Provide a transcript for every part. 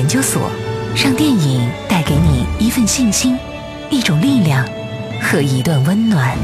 研究所，让电影带给你一份信心、一种力量和一段温暖。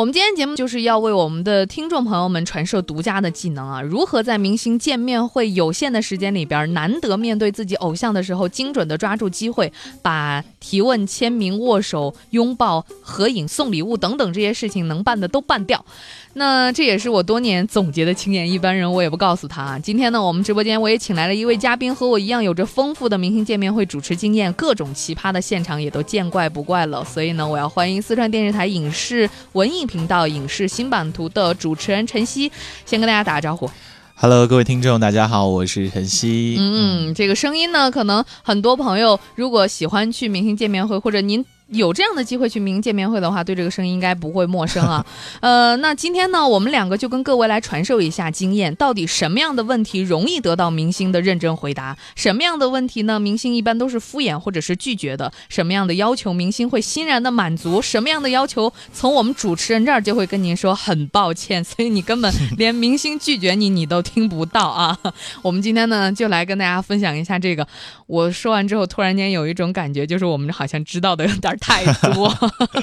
我们今天节目就是要为我们的听众朋友们传授独家的技能啊！如何在明星见面会有限的时间里边，难得面对自己偶像的时候，精准的抓住机会，把提问、签名、握手、拥抱、合影、送礼物等等这些事情能办的都办掉。那这也是我多年总结的经验，一般人我也不告诉他。今天呢，我们直播间我也请来了一位嘉宾，和我一样有着丰富的明星见面会主持经验，各种奇葩的现场也都见怪不怪了。所以呢，我要欢迎四川电视台影视文艺频道影视新版图的主持人陈曦，先跟大家打个招呼。Hello，各位听众，大家好，我是陈曦。嗯，这个声音呢，可能很多朋友如果喜欢去明星见面会，或者您。有这样的机会去明星见面会的话，对这个声音应该不会陌生啊。呃，那今天呢，我们两个就跟各位来传授一下经验，到底什么样的问题容易得到明星的认真回答，什么样的问题呢？明星一般都是敷衍或者是拒绝的，什么样的要求明星会欣然的满足，什么样的要求从我们主持人这儿就会跟您说很抱歉，所以你根本 连明星拒绝你你都听不到啊。我们今天呢，就来跟大家分享一下这个。我说完之后，突然间有一种感觉，就是我们好像知道的有点。太多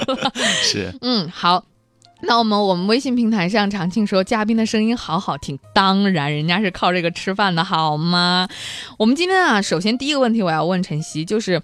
是嗯好，那我们我们微信平台上常庆说嘉宾的声音好好听，当然人家是靠这个吃饭的好吗？我们今天啊，首先第一个问题我要问晨曦，就是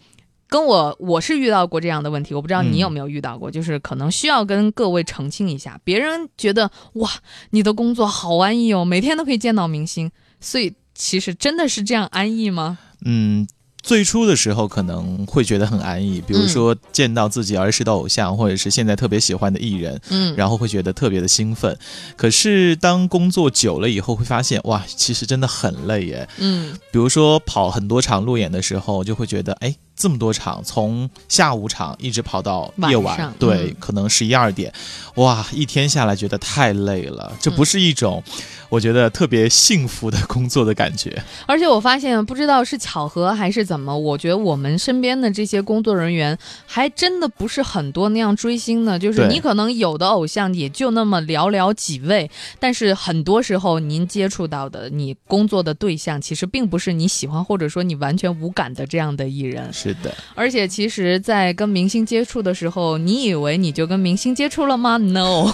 跟我我是遇到过这样的问题，我不知道你有没有遇到过，就是可能需要跟各位澄清一下，别人觉得哇你的工作好安逸哦，每天都可以见到明星，所以其实真的是这样安逸吗？嗯。最初的时候可能会觉得很安逸，比如说见到自己儿时的偶像，或者是现在特别喜欢的艺人，嗯，然后会觉得特别的兴奋。可是当工作久了以后，会发现哇，其实真的很累耶，嗯，比如说跑很多场路演的时候，就会觉得哎。这么多场，从下午场一直跑到夜晚，对，可能十一二点，哇，一天下来觉得太累了，这不是一种我觉得特别幸福的工作的感觉。而且我发现，不知道是巧合还是怎么，我觉得我们身边的这些工作人员还真的不是很多那样追星的，就是你可能有的偶像也就那么寥寥几位，但是很多时候您接触到的你工作的对象，其实并不是你喜欢或者说你完全无感的这样的艺人。是的，而且其实，在跟明星接触的时候，你以为你就跟明星接触了吗？No，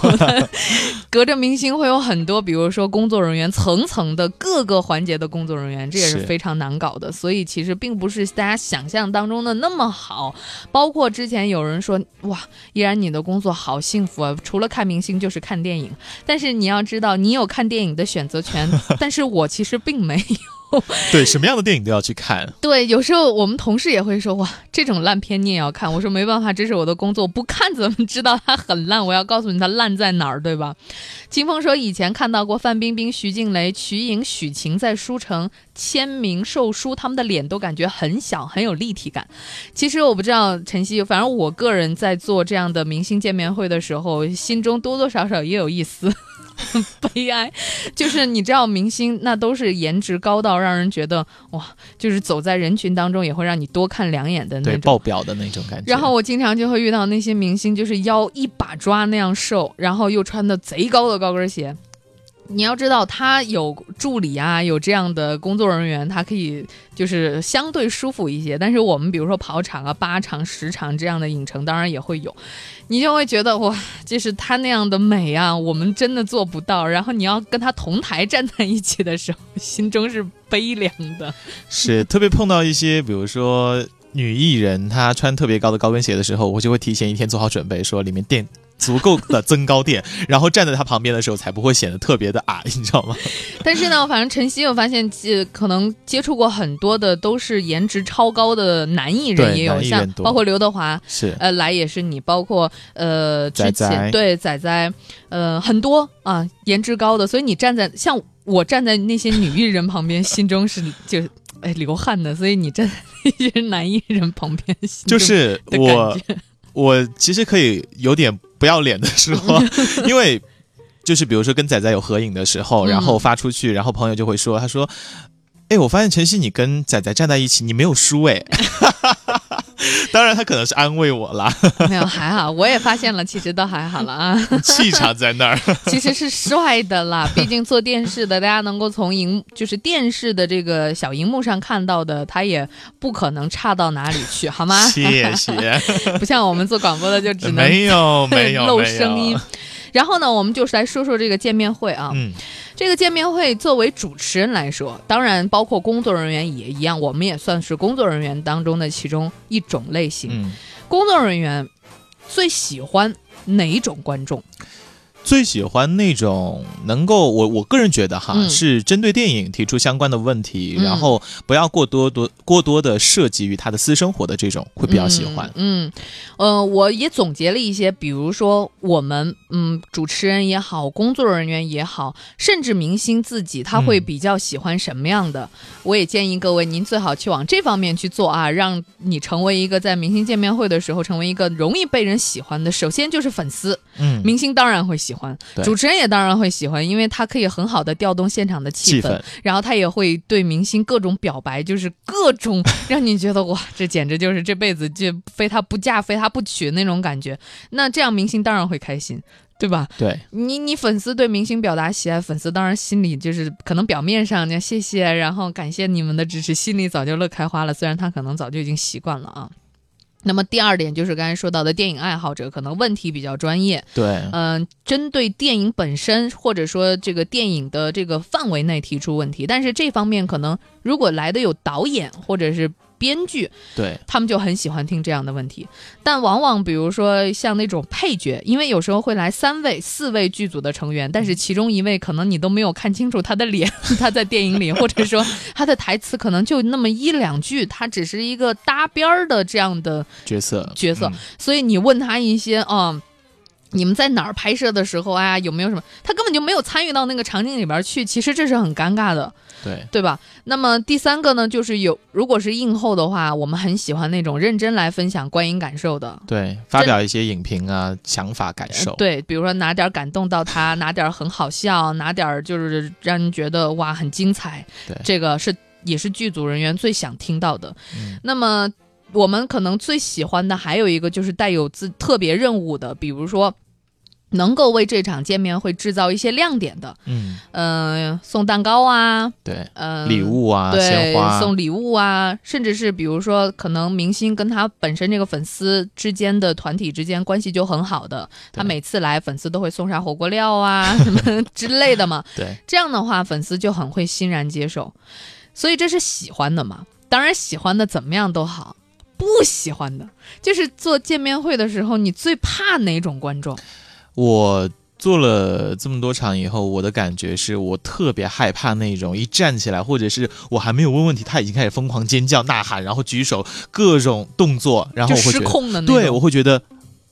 隔着明星会有很多，比如说工作人员，层层的各个环节的工作人员，这也是非常难搞的。所以其实并不是大家想象当中的那么好。包括之前有人说，哇，依然你的工作好幸福啊，除了看明星就是看电影。但是你要知道，你有看电影的选择权，但是我其实并没有。对，什么样的电影都要去看。对，有时候我们同事也会说：“哇，这种烂片你也要看？”我说：“没办法，这是我的工作，不看怎么知道它很烂？我要告诉你它烂在哪儿，对吧？” 清风说：“以前看到过范冰冰、徐静蕾、瞿颖、许晴在书城签名售书，他们的脸都感觉很小，很有立体感。其实我不知道晨曦，反正我个人在做这样的明星见面会的时候，心中多多少少也有一丝。” 悲哀，就是你知道，明星那都是颜值高到让人觉得哇，就是走在人群当中也会让你多看两眼的那种爆表的那种感觉。然后我经常就会遇到那些明星，就是腰一把抓那样瘦，然后又穿的贼高的高跟鞋。你要知道，他有助理啊，有这样的工作人员，他可以就是相对舒服一些。但是我们比如说跑场啊、八场、十场这样的影城，当然也会有，你就会觉得哇，就是她那样的美啊，我们真的做不到。然后你要跟她同台站在一起的时候，心中是悲凉的。是特别碰到一些，比如说女艺人，她穿特别高的高跟鞋的时候，我就会提前一天做好准备，说里面垫。足够的增高垫，然后站在他旁边的时候才不会显得特别的矮，你知道吗？但是呢，反正晨曦我发现，呃，可能接触过很多的都是颜值超高的男艺人，也有像包括刘德华是呃来也是你，包括呃之前对仔仔呃很多啊颜值高的，所以你站在像我站在那些女艺人旁边，心中是就哎流汗的，所以你站在那些男艺人旁边，就是我我其实可以有点。不要脸的说，因为就是比如说跟仔仔有合影的时候，然后发出去，然后朋友就会说，他说：“哎，我发现晨曦你跟仔仔站在一起，你没有输哎。” 当然他可能是安慰我啦，没有还好，我也发现了，其实都还好了啊，气场在那儿，其实是帅的啦，毕竟做电视的，大家能够从荧就是电视的这个小荧幕上看到的，他也不可能差到哪里去，好吗？谢谢，不像我们做广播的就只能没有没有露声音。然后呢，我们就是来说说这个见面会啊。嗯，这个见面会作为主持人来说，当然包括工作人员也一样，我们也算是工作人员当中的其中一种类型。嗯，工作人员最喜欢哪种观众？最喜欢那种能够我我个人觉得哈，是针对电影提出相关的问题，然后不要过多多过多的涉及于他的私生活的这种，会比较喜欢。嗯，呃，我也总结了一些，比如说我们嗯，主持人也好，工作人员也好，甚至明星自己，他会比较喜欢什么样的？我也建议各位，您最好去往这方面去做啊，让你成为一个在明星见面会的时候成为一个容易被人喜欢的。首先就是粉丝，嗯，明星当然会喜。喜欢主持人也当然会喜欢，因为他可以很好的调动现场的气氛，然后他也会对明星各种表白，就是各种 让你觉得哇，这简直就是这辈子就非他不嫁非他不娶那种感觉。那这样明星当然会开心，对吧？对你，你粉丝对明星表达喜爱，粉丝当然心里就是可能表面上谢谢，然后感谢你们的支持，心里早就乐开花了。虽然他可能早就已经习惯了啊。那么第二点就是刚才说到的电影爱好者可能问题比较专业，对，嗯，针对电影本身或者说这个电影的这个范围内提出问题，但是这方面可能如果来的有导演或者是。编剧，对。他们就很喜欢听这样的问题，但往往比如说像那种配角，因为有时候会来三位、四位剧组的成员，但是其中一位可能你都没有看清楚他的脸，他在电影里，或者说他的台词可能就那么一两句，他只是一个搭边儿的这样的角色角色，所以你问他一些啊。你们在哪儿拍摄的时候啊？有没有什么？他根本就没有参与到那个场景里边去，其实这是很尴尬的，对对吧？那么第三个呢，就是有如果是映后的话，我们很喜欢那种认真来分享观影感受的，对，发表一些影评啊、想法、感受，对，比如说哪点感动到他，哪点很好笑，哪点就是让人觉得哇很精彩，对，这个是也是剧组人员最想听到的。那么我们可能最喜欢的还有一个就是带有自特别任务的，比如说。能够为这场见面会制造一些亮点的，嗯。嗯，送蛋糕啊，对，嗯，礼物啊，对，送礼物啊，甚至是比如说，可能明星跟他本身这个粉丝之间的团体之间关系就很好的，他每次来，粉丝都会送上火锅料啊 什么之类的嘛，对，这样的话，粉丝就很会欣然接受，所以这是喜欢的嘛。当然，喜欢的怎么样都好，不喜欢的就是做见面会的时候，你最怕哪种观众？我做了这么多场以后，我的感觉是我特别害怕那种一站起来，或者是我还没有问问题，他已经开始疯狂尖叫、呐喊，然后举手各种动作，然后失控的。对，我会觉得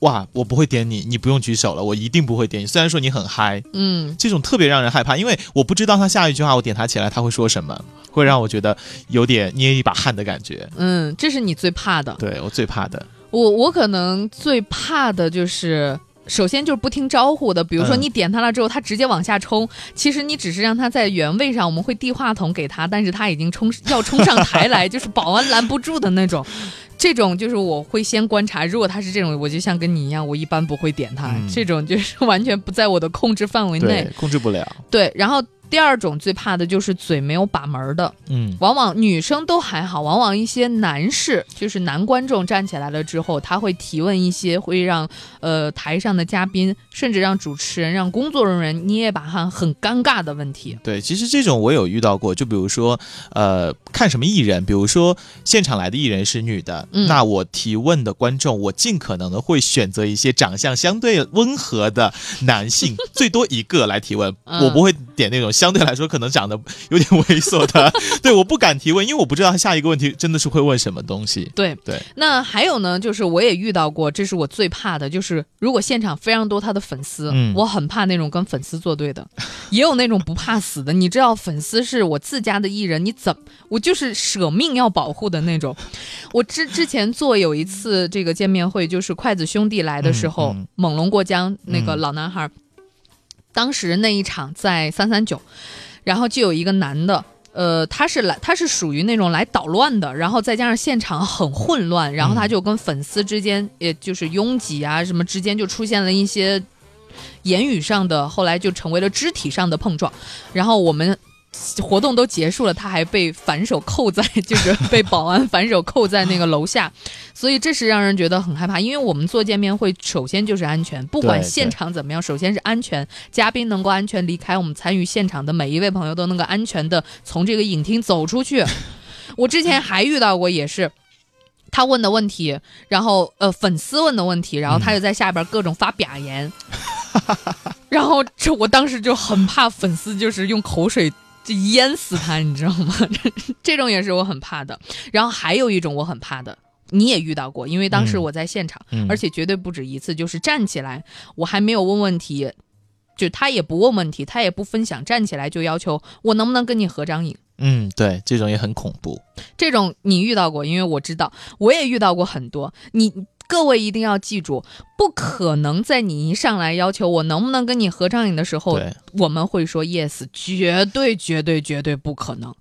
哇，我不会点你，你不用举手了，我一定不会点你。虽然说你很嗨，嗯，这种特别让人害怕，因为我不知道他下一句话我点他起来他会说什么，会让我觉得有点捏一把汗的感觉。嗯，这是你最怕的。对我最怕的，我我可能最怕的就是。首先就是不听招呼的，比如说你点他了之后，他直接往下冲。其实你只是让他在原位上，我们会递话筒给他，但是他已经冲要冲上台来，就是保安拦不住的那种。这种就是我会先观察，如果他是这种，我就像跟你一样，我一般不会点他。这种就是完全不在我的控制范围内，控制不了。对，然后。第二种最怕的就是嘴没有把门的，嗯，往往女生都还好，往往一些男士，就是男观众站起来了之后，他会提问一些会让呃台上的嘉宾，甚至让主持人、让工作人员捏把汗，很尴尬的问题。对，其实这种我有遇到过，就比如说呃看什么艺人，比如说现场来的艺人是女的，那我提问的观众，我尽可能的会选择一些长相相对温和的男性，最多一个来提问，我不会点那种。相对来说，可能长得有点猥琐的，对，我不敢提问，因为我不知道他下一个问题真的是会问什么东西。对对。那还有呢，就是我也遇到过，这是我最怕的，就是如果现场非常多他的粉丝，我很怕那种跟粉丝作对的，也有那种不怕死的。你知道，粉丝是我自家的艺人，你怎我就是舍命要保护的那种。我之之前做有一次这个见面会，就是筷子兄弟来的时候，猛龙过江那个老男孩。当时那一场在三三九，然后就有一个男的，呃，他是来，他是属于那种来捣乱的，然后再加上现场很混乱，然后他就跟粉丝之间，也就是拥挤啊什么之间就出现了一些言语上的，后来就成为了肢体上的碰撞，然后我们。活动都结束了，他还被反手扣在，就是被保安反手扣在那个楼下，所以这是让人觉得很害怕。因为我们做见面会，首先就是安全，不管现场怎么样，首先是安全，嘉宾能够安全离开，我们参与现场的每一位朋友都能够安全的从这个影厅走出去。我之前还遇到过，也是他问的问题，然后呃粉丝问的问题，然后他就在下边各种发表言，然后这我当时就很怕粉丝就是用口水。就淹死他，你知道吗？这种也是我很怕的。然后还有一种我很怕的，你也遇到过，因为当时我在现场，而且绝对不止一次。就是站起来，我还没有问问题，就他也不问问题，他也不分享，站起来就要求我能不能跟你合张影。嗯，对，这种也很恐怖。这种你遇到过，因为我知道，我也遇到过很多。你。各位一定要记住，不可能在你一上来要求我能不能跟你合张影的时候，我们会说 yes，绝对绝对绝对不可能。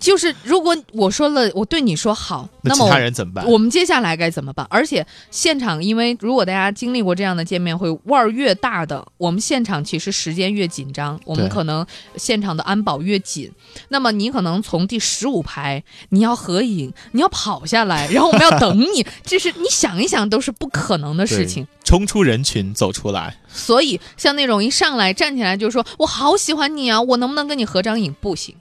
就是如果我说了，我对你说好，那么其他人怎么办？我们接下来该怎么办？而且现场，因为如果大家经历过这样的见面会，腕儿越大的，我们现场其实时间越紧张，我们可能现场的安保越紧。那么你可能从第十五排，你要合影，你要跑下来，然后我们要等你，这是你想一想都是不可能的事情。冲出人群走出来。所以像那种一上来站起来就说“我好喜欢你啊，我能不能跟你合张影？”不行。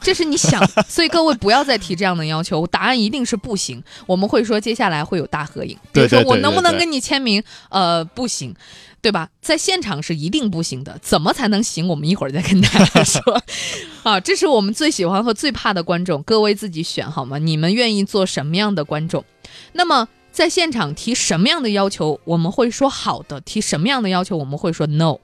这是你想，所以各位不要再提这样的要求，答案一定是不行。我们会说接下来会有大合影，比如说我能不能跟你签名？呃，不行，对吧？在现场是一定不行的。怎么才能行？我们一会儿再跟大家 说。啊，这是我们最喜欢和最怕的观众，各位自己选好吗？你们愿意做什么样的观众？那么在现场提什么样的要求，我们会说好的；提什么样的要求，我们会说 no。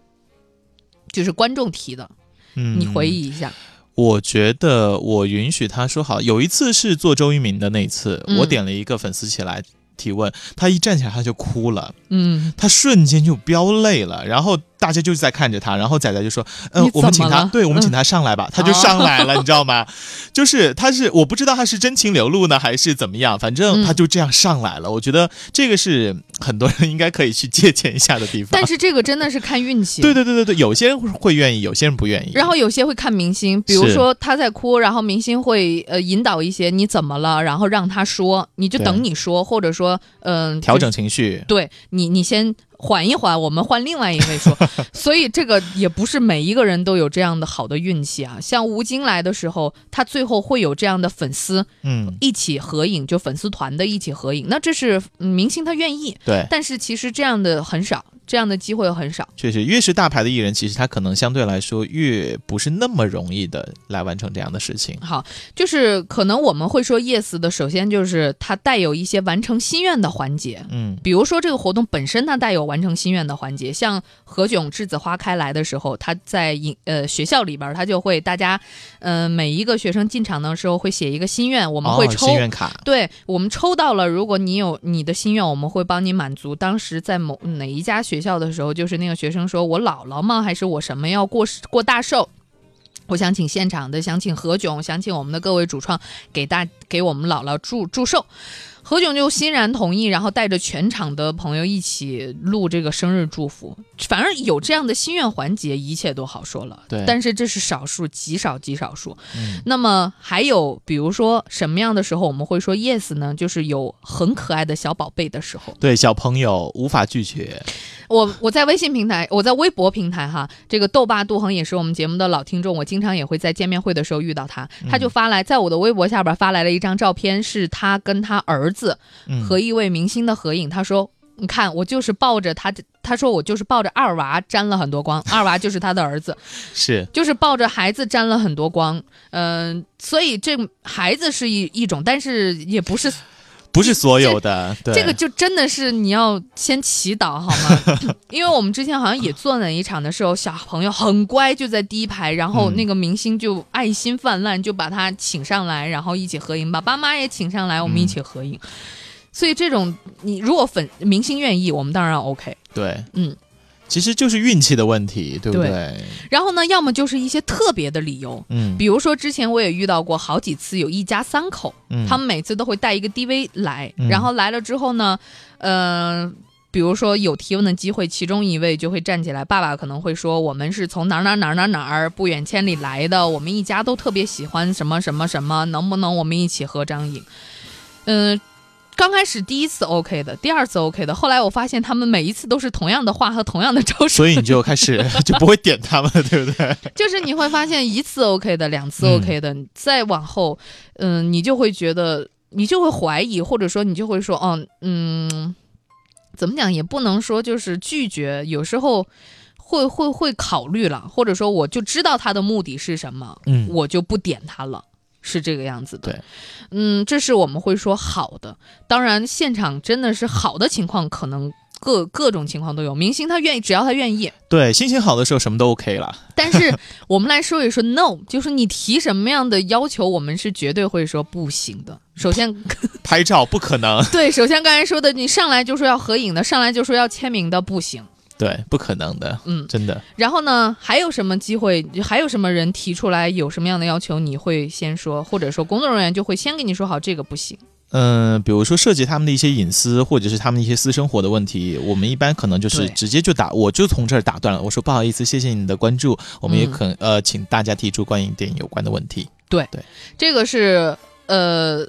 就是观众提的，嗯，你回忆一下。我觉得我允许他说好。有一次是做周渝民的那一次，我点了一个粉丝起来提问，他一站起来他就哭了，嗯，他瞬间就飙泪了，然后。大家就是在看着他，然后仔仔就说：“嗯，我们请他，对我们请他上来吧。”他就上来了，你知道吗？就是他是我不知道他是真情流露呢，还是怎么样，反正他就这样上来了。我觉得这个是很多人应该可以去借鉴一下的地方。但是这个真的是看运气。对对对对对，有些人会愿意，有些人不愿意。然后有些会看明星，比如说他在哭，然后明星会呃引导一些你怎么了，然后让他说，你就等你说，或者说嗯调整情绪。对你，你先。缓一缓，我们换另外一位说。所以这个也不是每一个人都有这样的好的运气啊。像吴京来的时候，他最后会有这样的粉丝，嗯，一起合影，就粉丝团的一起合影。那这是明星他愿意，对。但是其实这样的很少。这样的机会很少，确实，越是大牌的艺人，其实他可能相对来说越不是那么容易的来完成这样的事情。好，就是可能我们会说 yes 的，首先就是它带有一些完成心愿的环节，嗯，比如说这个活动本身它带有完成心愿的环节，像何炅栀子花开来的时候，他在影呃学校里边，他就会大家，呃，每一个学生进场的时候会写一个心愿，我们会抽心愿卡，对我们抽到了，如果你有你的心愿，我们会帮你满足。当时在某哪一家学校的时候，就是那个学生说：“我姥姥吗？还是我什么要过过大寿？我想请现场的，想请何炅，想请我们的各位主创给大给我们姥姥祝祝寿。”何炅就欣然同意，然后带着全场的朋友一起录这个生日祝福。反正有这样的心愿环节，一切都好说了。对，但是这是少数，极少极少数。嗯，那么还有，比如说什么样的时候我们会说 yes 呢？就是有很可爱的小宝贝的时候。对，小朋友无法拒绝。我我在微信平台，我在微博平台哈，这个豆爸杜恒也是我们节目的老听众，我经常也会在见面会的时候遇到他，他就发来在我的微博下边发来了一张照片，是他跟他儿子和一位明星的合影。他说：“你看，我就是抱着他，他说我就是抱着二娃沾了很多光，二娃就是他的儿子，是就是抱着孩子沾了很多光。嗯，所以这孩子是一一种，但是也不是。”不是所有的，这个就真的是你要先祈祷好吗？因为我们之前好像也做那一场的时候，小朋友很乖，就在第一排，然后那个明星就爱心泛滥，就把他请上来，然后一起合影，把爸妈也请上来，我们一起合影。所以这种你如果粉明星愿意，我们当然 OK。对，嗯。其实就是运气的问题，对不对对？然后呢，要么就是一些特别的理由，嗯，比如说之前我也遇到过好几次，有一家三口，嗯他们每次都会带一个 DV 来，嗯然后来了之后呢，呃。比如说有提问的机会，其中一位就会站起来，爸爸可能会说：“我们是从哪儿哪儿哪儿哪儿哪儿不远千里来的，我们一家都特别喜欢什么什么什么，能不能我们一起合张影？”嗯、刚开始第一次 OK 的，第二次 OK 的，后来我发现他们每一次都是同样的话和同样的招数，所以你就开始 就不会点他们了，对不对？就是你会发现一次 OK 的，两次嗯 OK 的，再往后，嗯、你就会觉得，你就会怀疑，或者说你就会说，哦，嗯，怎么讲也不能说就是拒绝，有时候会会会考虑了，或者说我就知道他的目的是什么，嗯，我就不点他了。是这个样子的，对，嗯，这是我们会说好的。当然，现场真的是好的情况，可能各各种情况都有。明星他愿意，只要他愿意，对，心情好的时候什么都 OK 了。但是我们来说一说 no，就是你提什么样的要求，我们是绝对会说不行的。首先，拍照不可能，对，首先刚才说的，你上来就说要合影的，上来就说要签名的，不行。对，不可能的，嗯，真的。然后呢，还有什么机会？还有什么人提出来有什么样的要求，你会先说，或者说工作人员就会先跟你说好，这个不行。嗯、比如说涉及他们的一些隐私，或者是他们一些私生活的问题，我们一般可能就是直接就打，我就从这儿打断了。我说不好意思，谢谢你的关注，我们也嗯可、呃，请大家提出关于电影有关的问题。对对这个是呃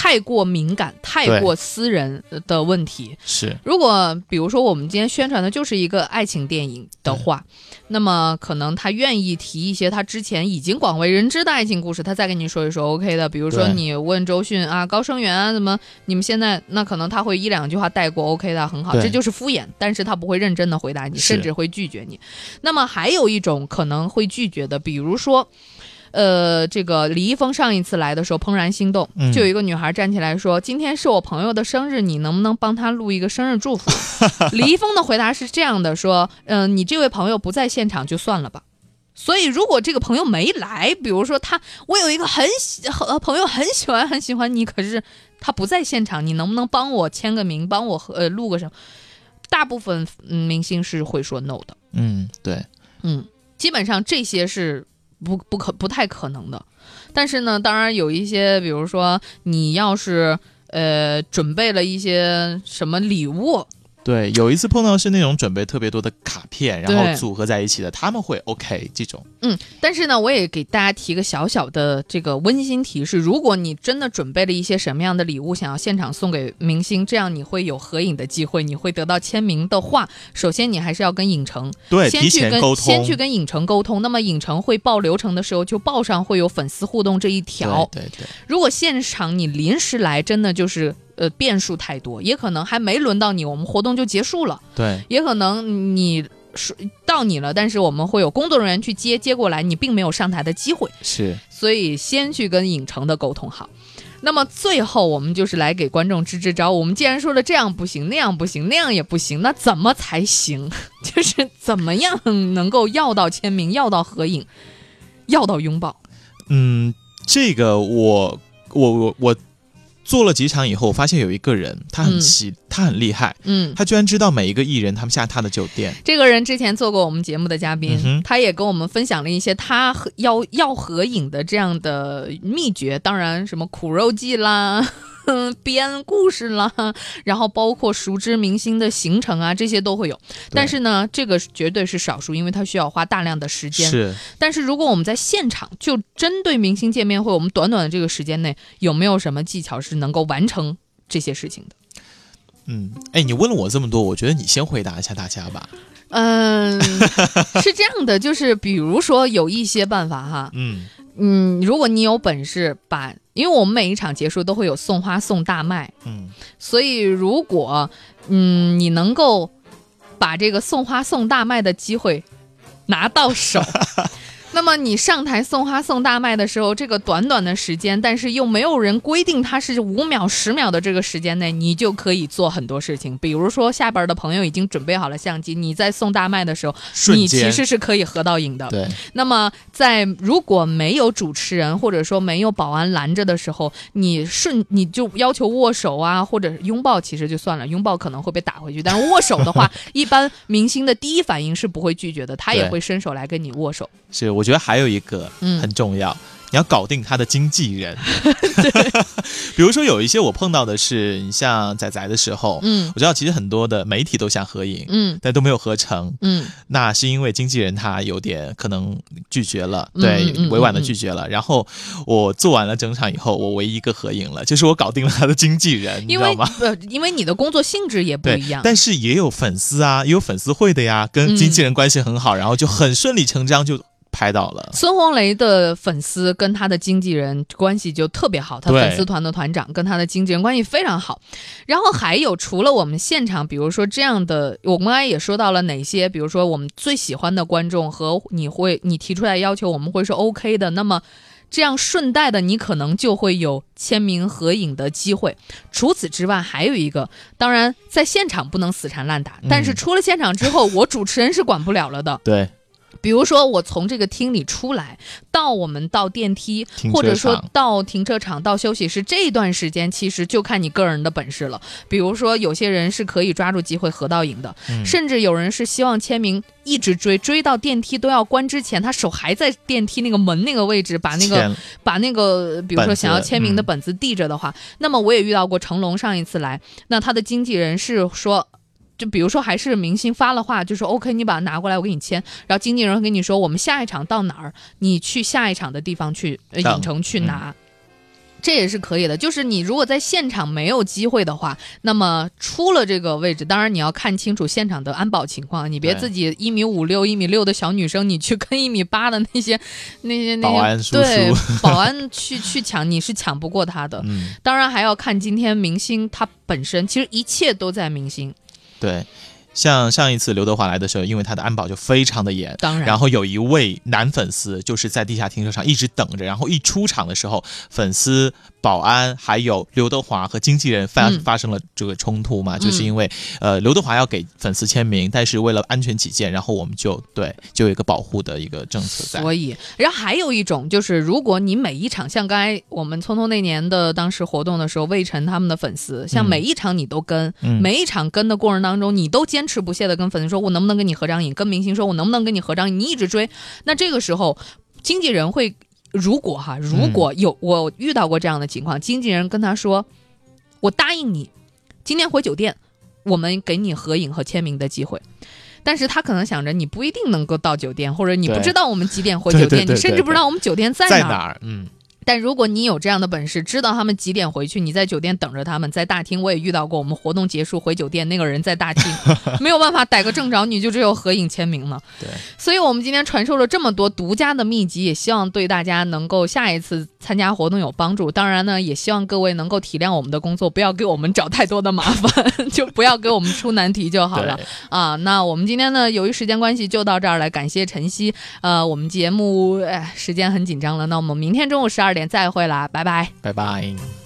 太过敏感、太过私人的问题。是，如果比如说我们今天宣传的就是一个爱情电影的话，那么可能他愿意提一些他之前已经广为人知的爱情故事，他再跟你说一说 OK 的。比如说你问周迅啊、高升元啊，怎么你们现在那可能他会一两句话带过 OK 的，很好，这就是敷衍，但是他不会认真的回答你，甚至会拒绝你。那么还有一种可能会拒绝的，比如说。呃，这个李易峰上一次来的时候，《怦然心动》嗯就有一个女孩站起来说：“今天是我朋友的生日，你能不能帮他录一个生日祝福？” 李易峰的回答是这样的：说，嗯、你这位朋友不在现场就算了吧。所以，如果这个朋友没来，比如说他，我有一个很喜呃朋友很喜欢很喜欢你，可是他不在现场，你能不能帮我签个名，帮我呃录个什么？大部分嗯明星是会说 no 的。嗯，对，嗯，基本上这些是不不可不太可能的。但是呢，当然有一些，比如说你要是呃准备了一些什么礼物，对，有一次碰到是那种准备特别多的卡片，然后组合在一起的，他们会 OK 这种。嗯，但是呢，我也给大家提个小小的这个温馨提示：如果你真的准备了一些什么样的礼物，想要现场送给明星，这样你会有合影的机会，你会得到签名的话，首先你还是要跟影城对，先去跟前沟通，先去跟影城沟通。那么影城会报流程的时候，就报上会有粉丝互动这一条。对对对，如果现场你临时来，真的就是呃变数太多，也可能还没轮到你，我们活动就结束了，对，也可能你说到你了，但是我们会有工作人员去接接过来，你并没有上台的机会，是，所以先去跟影城的沟通好。那么最后我们就是来给观众支支招。我们既然说了这样不行，那样不行，那样也不行，那怎么才行？就是怎么样能够要到签名，要到合影，要到拥抱？嗯，这个我我我我做了几场以后，我发现有一个人，他很嗯。奇，他很厉害，嗯，他居然知道每一个艺人他们下榻的酒店。这个人之前做过我们节目的嘉宾，嗯他也跟我们分享了一些他和要要合影的这样的秘诀，当然什么苦肉计啦。编故事啦，然后包括熟知明星的行程啊，这些都会有。但是呢，这个绝对是少数，因为他需要花大量的时间。是，但是如果我们在现场就针对明星见面会，我们短短的这个时间内有没有什么技巧是能够完成这些事情的？嗯，哎，你问了我这么多，我觉得你先回答一下大家吧。嗯，是这样的，就是比如说有一些办法哈，嗯，嗯，如果你有本事把，因为我们每一场结束都会有送花送大麦，嗯，所以如果嗯你能够把这个送花送大麦的机会拿到手，那么你上台送花送大麦的时候，这个短短的时间，但是又没有人规定它是五秒、十秒的这个时间内，你就可以做很多事情。比如说，下边的朋友已经准备好了相机，你在送大麦的时候，你其实是可以合到影的。对。那么，在如果没有主持人或者说没有保安拦着的时候，你顺你就要求握手啊，或者拥抱，其实就算了，拥抱可能会被打回去。但是握手的话，一般明星的第一反应是不会拒绝的，他也会伸手来跟你握手。是。我觉得还有一个很重要，你要搞定他的经纪人。比如说有一些我碰到的是，你像仔仔的时候，嗯，我知道其实很多的媒体都想合影，嗯，但都没有合成，嗯，那是因为经纪人他有点可能拒绝了，对，委婉的拒绝了。然后我做完了整场以后，我唯一一个合影了，就是我搞定了他的经纪人，你知道吗？不，因为你的工作性质也不一样，但是也有粉丝啊，也有粉丝会的呀，跟经纪人关系很好，然后就很顺理成章就。拍到了孙红雷的粉丝跟他的经纪人关系就特别好，他粉丝团的团长跟他的经纪人关系非常好。然后还有除了我们现场，比如说这样的，我们刚才也说到了哪些，比如说我们最喜欢的观众和你会你提出来要求，我们会是 OK 的。那么这样顺带的，你可能就会有签名合影的机会。除此之外，还有一个，当然在现场不能死缠烂打，但是出了现场之后，我主持人是管不了了的。对。比如说，我从这个厅里出来，到我们到电梯，或者说到停车场、到休息室这段时间，其实就看你个人的本事了。比如说，有些人是可以抓住机会合到影的，甚至有人是希望签名，一直追，追到电梯都要关之前，他手还在电梯那个门那个位置，把那个把那个，比如说想要签名的本子递着的话，那么我也遇到过成龙上一次来，那他的经纪人是说。就比如说，还是明星发了话，就说 OK，你把它拿过来，我给你签。然后经纪人跟你说，我们下一场到哪儿，你去下一场的地方去影城去拿，这也是可以的。就是你如果在现场没有机会的话，那么出了这个位置，当然你要看清楚现场的安保情况，你别自己一米五六、一米六的小女生，你去跟一米八的那些那些那些对保安去去抢，你是抢不过他的。当然还要看今天明星他本身，其实一切都在明星。对，像上一次刘德华来的时候，因为他的安保就非常的严，当然，然后有一位男粉丝就是在地下停车场一直等着，然后一出场的时候，粉丝。保安还有刘德华和经纪人发发生了这个冲突嘛？就是因为呃刘德华要给粉丝签名，但是为了安全起见，然后我们就对就有一个保护的一个政策在。所以，然后还有一种就是，如果你每一场像刚才我们匆匆那年的当时活动的时候，魏晨他们的粉丝，像每一场你都跟，每一场跟的过程当中，你都坚持不懈的跟粉丝说，我能不能跟你合张影？跟明星说，我能不能跟你合张影？你一直追，那这个时候经纪人会。如果哈，如果有我遇到过这样的情况，经纪人跟他说：“我答应你，今天回酒店，我们给你合影和签名的机会。”但是他可能想着你不一定能够到酒店，或者你不知道我们几点回酒店，你甚至不知道我们酒店在哪儿。嗯。但如果你有这样的本事，知道他们几点回去，你在酒店等着他们，在大厅我也遇到过，我们活动结束回酒店，那个人在大厅，没有办法逮个正着，你就只有合影签名了。对，所以我们今天传授了这么多独家的秘籍，也希望对大家能够下一次参加活动有帮助。当然呢，也希望各位能够体谅我们的工作，不要给我们找太多的麻烦，就不要给我们出难题就好了啊。那我们今天呢，由于时间关系就到这儿来，感谢晨曦。呃，我们节目哎时间很紧张了，那我们明天中午十二点再会啦。拜拜，拜拜。